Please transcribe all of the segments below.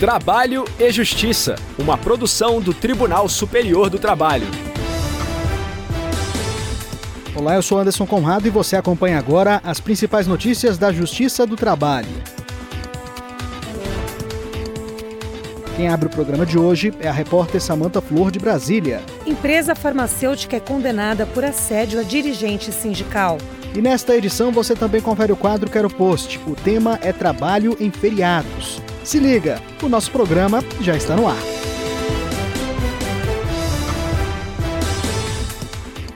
Trabalho e Justiça, uma produção do Tribunal Superior do Trabalho. Olá, eu sou Anderson Conrado e você acompanha agora as principais notícias da Justiça do Trabalho. Quem abre o programa de hoje é a repórter Samanta Flor de Brasília. Empresa farmacêutica é condenada por assédio a dirigente sindical. E nesta edição você também confere o quadro Quero Post. O tema é trabalho em feriados. Se liga, o nosso programa já está no ar.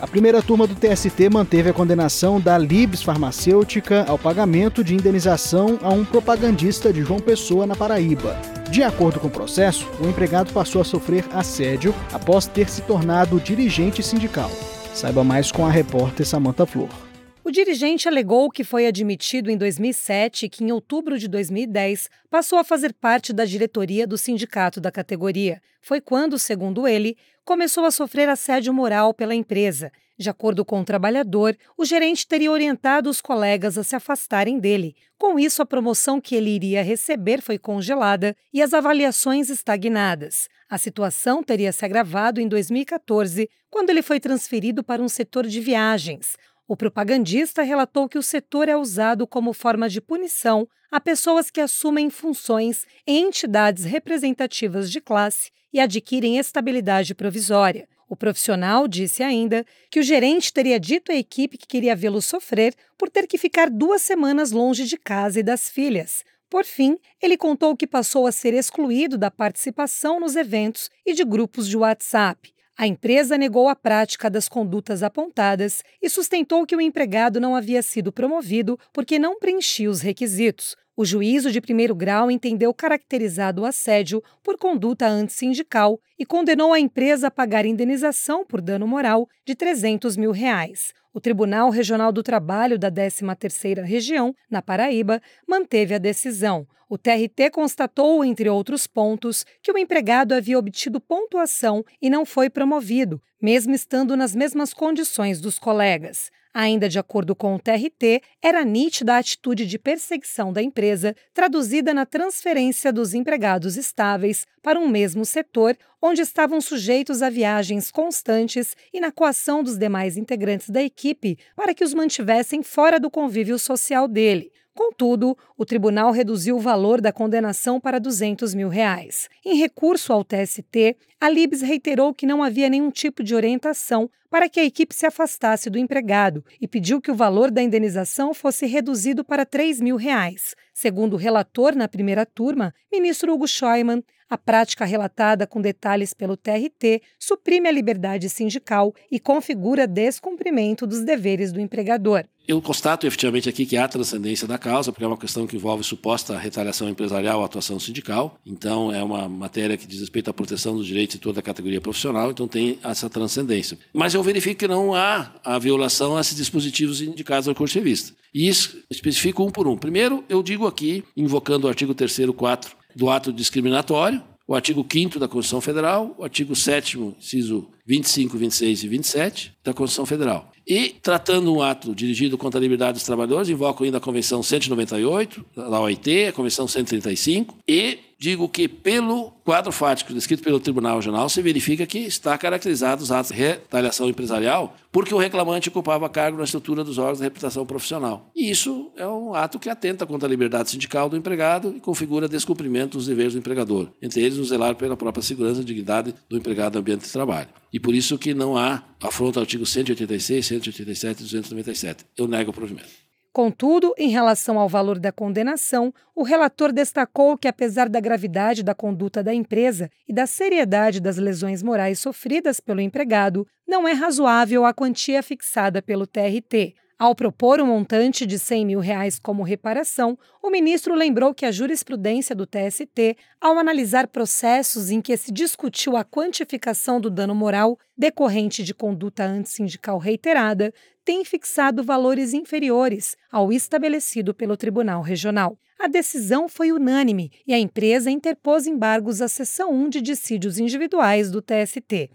A primeira turma do TST manteve a condenação da Libs Farmacêutica ao pagamento de indenização a um propagandista de João Pessoa, na Paraíba. De acordo com o processo, o empregado passou a sofrer assédio após ter se tornado dirigente sindical. Saiba mais com a repórter Samanta Flor. O dirigente alegou que foi admitido em 2007 e que, em outubro de 2010, passou a fazer parte da diretoria do sindicato da categoria. Foi quando, segundo ele, começou a sofrer assédio moral pela empresa. De acordo com o trabalhador, o gerente teria orientado os colegas a se afastarem dele. Com isso, a promoção que ele iria receber foi congelada e as avaliações estagnadas. A situação teria se agravado em 2014, quando ele foi transferido para um setor de viagens. O propagandista relatou que o setor é usado como forma de punição a pessoas que assumem funções em entidades representativas de classe e adquirem estabilidade provisória. O profissional disse ainda que o gerente teria dito à equipe que queria vê-lo sofrer por ter que ficar duas semanas longe de casa e das filhas. Por fim, ele contou que passou a ser excluído da participação nos eventos e de grupos de WhatsApp. A empresa negou a prática das condutas apontadas e sustentou que o empregado não havia sido promovido porque não preenchia os requisitos. O juízo de primeiro grau entendeu caracterizado o assédio por conduta antissindical e condenou a empresa a pagar indenização por dano moral de 300 mil reais. O Tribunal Regional do Trabalho da 13ª Região, na Paraíba, manteve a decisão. O TRT constatou, entre outros pontos, que o empregado havia obtido pontuação e não foi promovido, mesmo estando nas mesmas condições dos colegas. Ainda de acordo com o TRT, era nítida a atitude de perseguição da empresa, traduzida na transferência dos empregados estáveis para um mesmo setor, onde estavam sujeitos a viagens constantes e na coação dos demais integrantes da equipe para que os mantivessem fora do convívio social dele. Contudo, o tribunal reduziu o valor da condenação para 200 mil reais. Em recurso ao TST, a Libs reiterou que não havia nenhum tipo de orientação para que a equipe se afastasse do empregado e pediu que o valor da indenização fosse reduzido para 3 mil reais. Segundo o relator na primeira turma, ministro Hugo Scheumann, a prática relatada com detalhes pelo TRT suprime a liberdade sindical e configura descumprimento dos deveres do empregador. Eu constato efetivamente aqui que há transcendência da causa, porque é uma questão que envolve suposta retaliação empresarial ou atuação sindical. Então, é uma matéria que diz respeito à proteção dos direitos de toda a categoria profissional, então tem essa transcendência. Mas eu verifico que não há a violação a esses dispositivos indicados Código de Revista. E isso especifico um por um. Primeiro, eu digo aqui, invocando o artigo 3 4 do ato discriminatório, o artigo 5 da Constituição Federal, o artigo 7 inciso 25, 26 e 27 da Constituição Federal. E, tratando um ato dirigido contra a liberdade dos trabalhadores, invoco ainda a Convenção 198 da OIT, a Convenção 135 e digo que, pelo quadro fático descrito pelo Tribunal Regional, se verifica que está caracterizado os atos de retaliação empresarial porque o reclamante ocupava cargo na estrutura dos órgãos de reputação profissional. E isso é um ato que atenta contra a liberdade sindical do empregado e configura descumprimento dos deveres do empregador, entre eles o zelar pela própria segurança e dignidade do empregado no ambiente de trabalho. E por isso que não há afronta ao artigo 186, 187 e 297. Eu nego o provimento. Contudo, em relação ao valor da condenação, o relator destacou que, apesar da gravidade da conduta da empresa e da seriedade das lesões morais sofridas pelo empregado, não é razoável a quantia fixada pelo TRT. Ao propor um montante de 100 mil reais como reparação, o ministro lembrou que a jurisprudência do TST, ao analisar processos em que se discutiu a quantificação do dano moral decorrente de conduta antissindical reiterada, tem fixado valores inferiores ao estabelecido pelo Tribunal Regional. A decisão foi unânime e a empresa interpôs embargos à seção 1 de dissídios individuais do TST.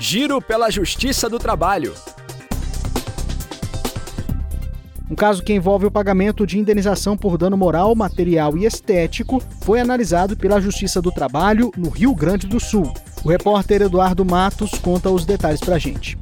Giro pela Justiça do Trabalho. Um caso que envolve o pagamento de indenização por dano moral, material e estético foi analisado pela Justiça do Trabalho no Rio Grande do Sul. O repórter Eduardo Matos conta os detalhes pra gente.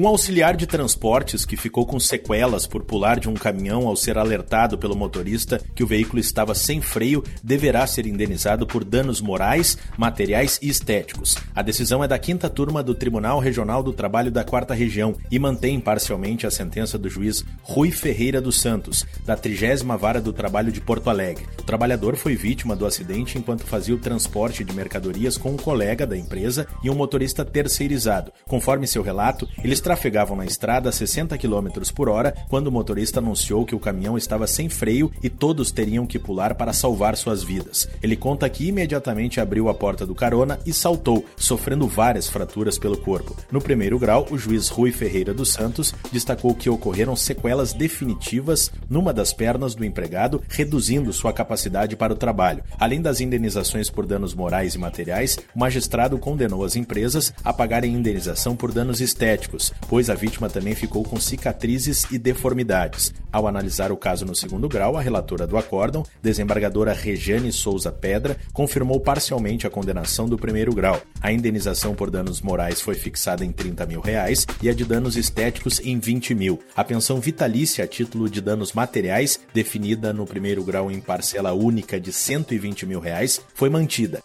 Um auxiliar de transportes que ficou com sequelas por pular de um caminhão ao ser alertado pelo motorista que o veículo estava sem freio deverá ser indenizado por danos morais, materiais e estéticos. A decisão é da quinta turma do Tribunal Regional do Trabalho da Quarta Região e mantém parcialmente a sentença do juiz Rui Ferreira dos Santos, da 30 Vara do Trabalho de Porto Alegre. O trabalhador foi vítima do acidente enquanto fazia o transporte de mercadorias com um colega da empresa e um motorista terceirizado. Conforme seu relato, eles trafegavam na estrada a 60 km por hora quando o motorista anunciou que o caminhão estava sem freio e todos teriam que pular para salvar suas vidas. Ele conta que imediatamente abriu a porta do carona e saltou, sofrendo várias fraturas pelo corpo. No primeiro grau, o juiz Rui Ferreira dos Santos destacou que ocorreram sequelas definitivas numa das pernas do empregado, reduzindo sua capacidade para o trabalho. Além das indenizações por danos morais e materiais, o magistrado condenou as empresas a pagarem indenização por danos estéticos, pois a vítima também ficou com cicatrizes e deformidades. Ao analisar o caso no segundo grau, a relatora do acórdão, desembargadora Rejane Souza Pedra, confirmou parcialmente a condenação do primeiro grau. A indenização por danos morais foi fixada em 30 mil reais e a de danos estéticos em 20 mil. A pensão vitalícia a título de danos materiais, definida no primeiro grau em parcela única de 120 mil reais, foi mantida.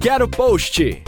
Quero post!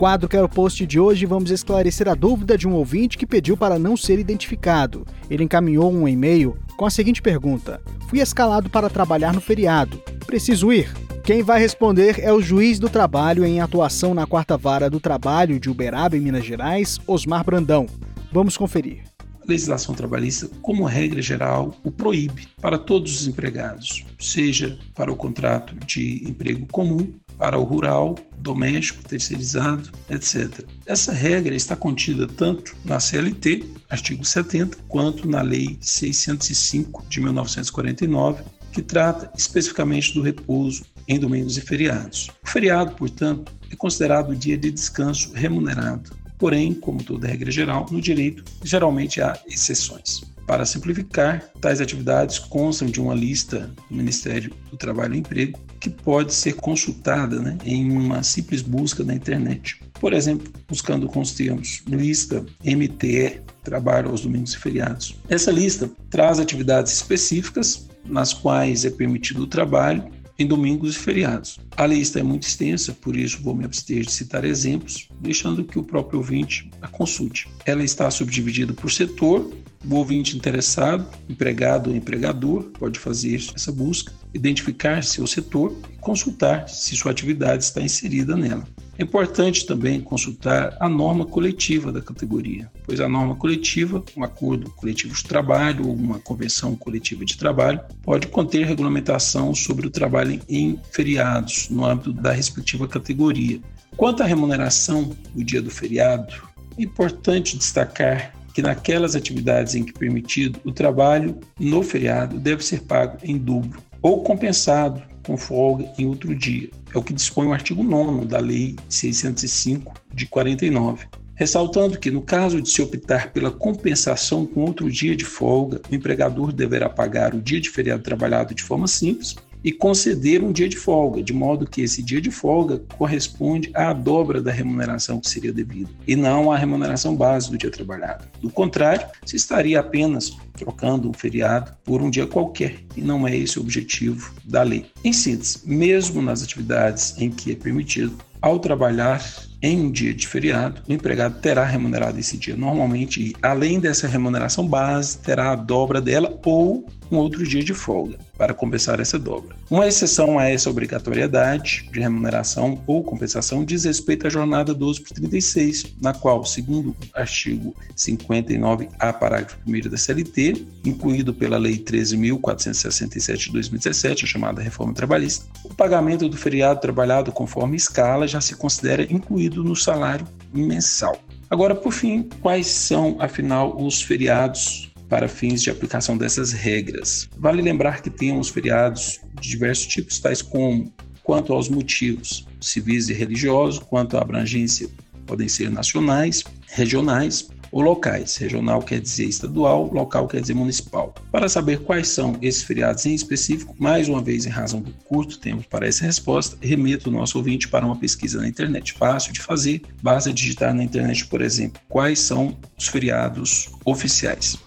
Quadro Quero Post de hoje, vamos esclarecer a dúvida de um ouvinte que pediu para não ser identificado. Ele encaminhou um e-mail com a seguinte pergunta: Fui escalado para trabalhar no feriado. Preciso ir? Quem vai responder é o juiz do trabalho em atuação na quarta vara do trabalho de Uberaba, em Minas Gerais, Osmar Brandão. Vamos conferir. A legislação trabalhista, como regra geral, o proíbe para todos os empregados, seja para o contrato de emprego comum, para o rural, doméstico, terceirizado, etc. Essa regra está contida tanto na CLT, artigo 70, quanto na Lei 605 de 1949, que trata especificamente do repouso em domingos e feriados. O feriado, portanto, é considerado dia de descanso remunerado. Porém, como toda regra geral, no direito geralmente há exceções. Para simplificar, tais atividades constam de uma lista do Ministério do Trabalho e Emprego que pode ser consultada né, em uma simples busca na internet. Por exemplo, buscando com os termos lista MTE, trabalho aos domingos e feriados. Essa lista traz atividades específicas nas quais é permitido o trabalho em domingos e feriados. A lista é muito extensa, por isso vou me abster de citar exemplos, deixando que o próprio ouvinte a consulte. Ela está subdividida por setor o ouvinte interessado, empregado ou empregador, pode fazer essa busca, identificar seu setor e consultar se sua atividade está inserida nela. É importante também consultar a norma coletiva da categoria, pois a norma coletiva, um acordo coletivo de trabalho ou uma convenção coletiva de trabalho, pode conter regulamentação sobre o trabalho em feriados no âmbito da respectiva categoria. Quanto à remuneração no dia do feriado, é importante destacar que naquelas atividades em que permitido o trabalho no feriado deve ser pago em dobro ou compensado com folga em outro dia. É o que dispõe o artigo 9 da Lei 605 de 49. Ressaltando que, no caso de se optar pela compensação com outro dia de folga, o empregador deverá pagar o dia de feriado trabalhado de forma simples e conceder um dia de folga, de modo que esse dia de folga corresponde à dobra da remuneração que seria devida, e não à remuneração base do dia trabalhado. Do contrário, se estaria apenas trocando um feriado por um dia qualquer, e não é esse o objetivo da lei. Em síntese, mesmo nas atividades em que é permitido, ao trabalhar em um dia de feriado, o empregado terá remunerado esse dia normalmente e, além dessa remuneração base, terá a dobra dela ou um outro dia de folga para compensar essa dobra. Uma exceção a essa obrigatoriedade de remuneração ou compensação diz respeito à jornada 12 por 36, na qual, segundo o artigo 59A, parágrafo 1 da CLT, incluído pela Lei 13.467 de 2017, a chamada Reforma Trabalhista, o pagamento do feriado trabalhado conforme escala já se considera incluído no salário mensal. Agora, por fim, quais são, afinal, os feriados para fins de aplicação dessas regras. Vale lembrar que temos feriados de diversos tipos, tais como quanto aos motivos civis e religiosos, quanto à abrangência podem ser nacionais, regionais ou locais. Regional quer dizer estadual, local quer dizer municipal. Para saber quais são esses feriados em específico, mais uma vez, em razão do curto tempo para essa resposta, remeto o nosso ouvinte para uma pesquisa na internet fácil de fazer. Basta digitar na internet, por exemplo, quais são os feriados oficiais.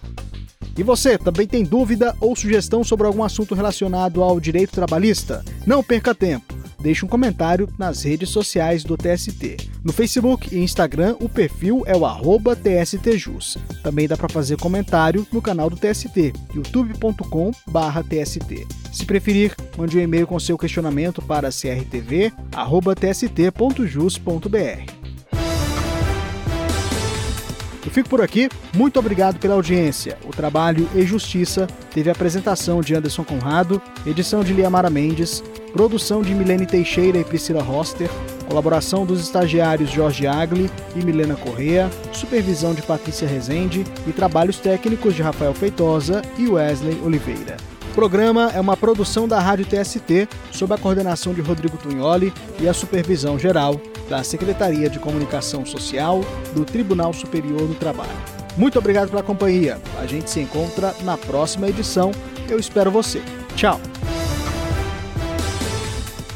E você também tem dúvida ou sugestão sobre algum assunto relacionado ao direito trabalhista? Não perca tempo deixe um comentário nas redes sociais do TST. No Facebook e Instagram, o perfil é o arroba TSTJus. Também dá para fazer comentário no canal do TST, youtube.com/tst. Se preferir, mande um e-mail com seu questionamento para crtv@tst.jus.br. Eu fico por aqui. Muito obrigado pela audiência. O trabalho e Justiça teve a apresentação de Anderson Conrado, edição de Liamara Mendes, Produção de Milene Teixeira e Priscila Roster. Colaboração dos estagiários Jorge Agli e Milena Correa. Supervisão de Patrícia Rezende e trabalhos técnicos de Rafael Feitosa e Wesley Oliveira. O programa é uma produção da Rádio TST, sob a coordenação de Rodrigo Tunholi e a supervisão geral da Secretaria de Comunicação Social do Tribunal Superior do Trabalho. Muito obrigado pela companhia. A gente se encontra na próxima edição. Eu espero você. Tchau.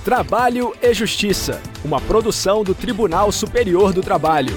Trabalho e Justiça, uma produção do Tribunal Superior do Trabalho.